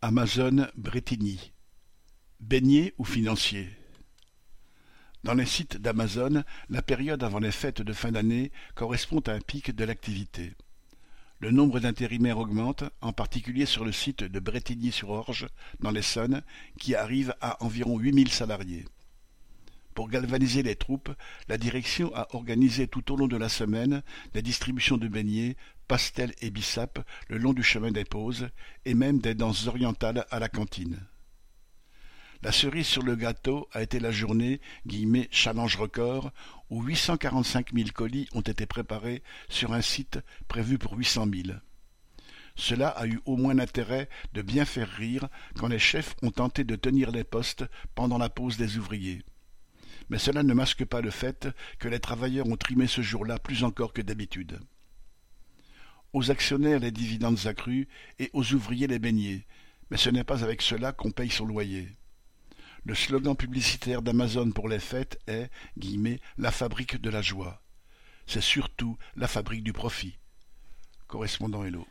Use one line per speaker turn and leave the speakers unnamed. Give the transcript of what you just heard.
Amazon Bretigny. Baignés ou financiers? Dans les sites d'Amazon, la période avant les fêtes de fin d'année correspond à un pic de l'activité. Le nombre d'intérimaires augmente, en particulier sur le site de Bretigny-sur-Orge, dans l'Essonne, qui arrive à environ huit mille salariés. Pour galvaniser les troupes, la direction a organisé tout au long de la semaine des distributions de beignets, pastels et bissap le long du chemin des pauses, et même des danses orientales à la cantine. La cerise sur le gâteau a été la journée « challenge record » où huit cent quarante-cinq mille colis ont été préparés sur un site prévu pour huit cent mille. Cela a eu au moins l'intérêt de bien faire rire quand les chefs ont tenté de tenir les postes pendant la pause des ouvriers mais cela ne masque pas le fait que les travailleurs ont trimé ce jour-là plus encore que d'habitude. Aux actionnaires les dividendes accrus et aux ouvriers les beignets, mais ce n'est pas avec cela qu'on paye son loyer. Le slogan publicitaire d'Amazon pour les fêtes est la fabrique de la joie. C'est surtout la fabrique du profit. Correspondant Hello.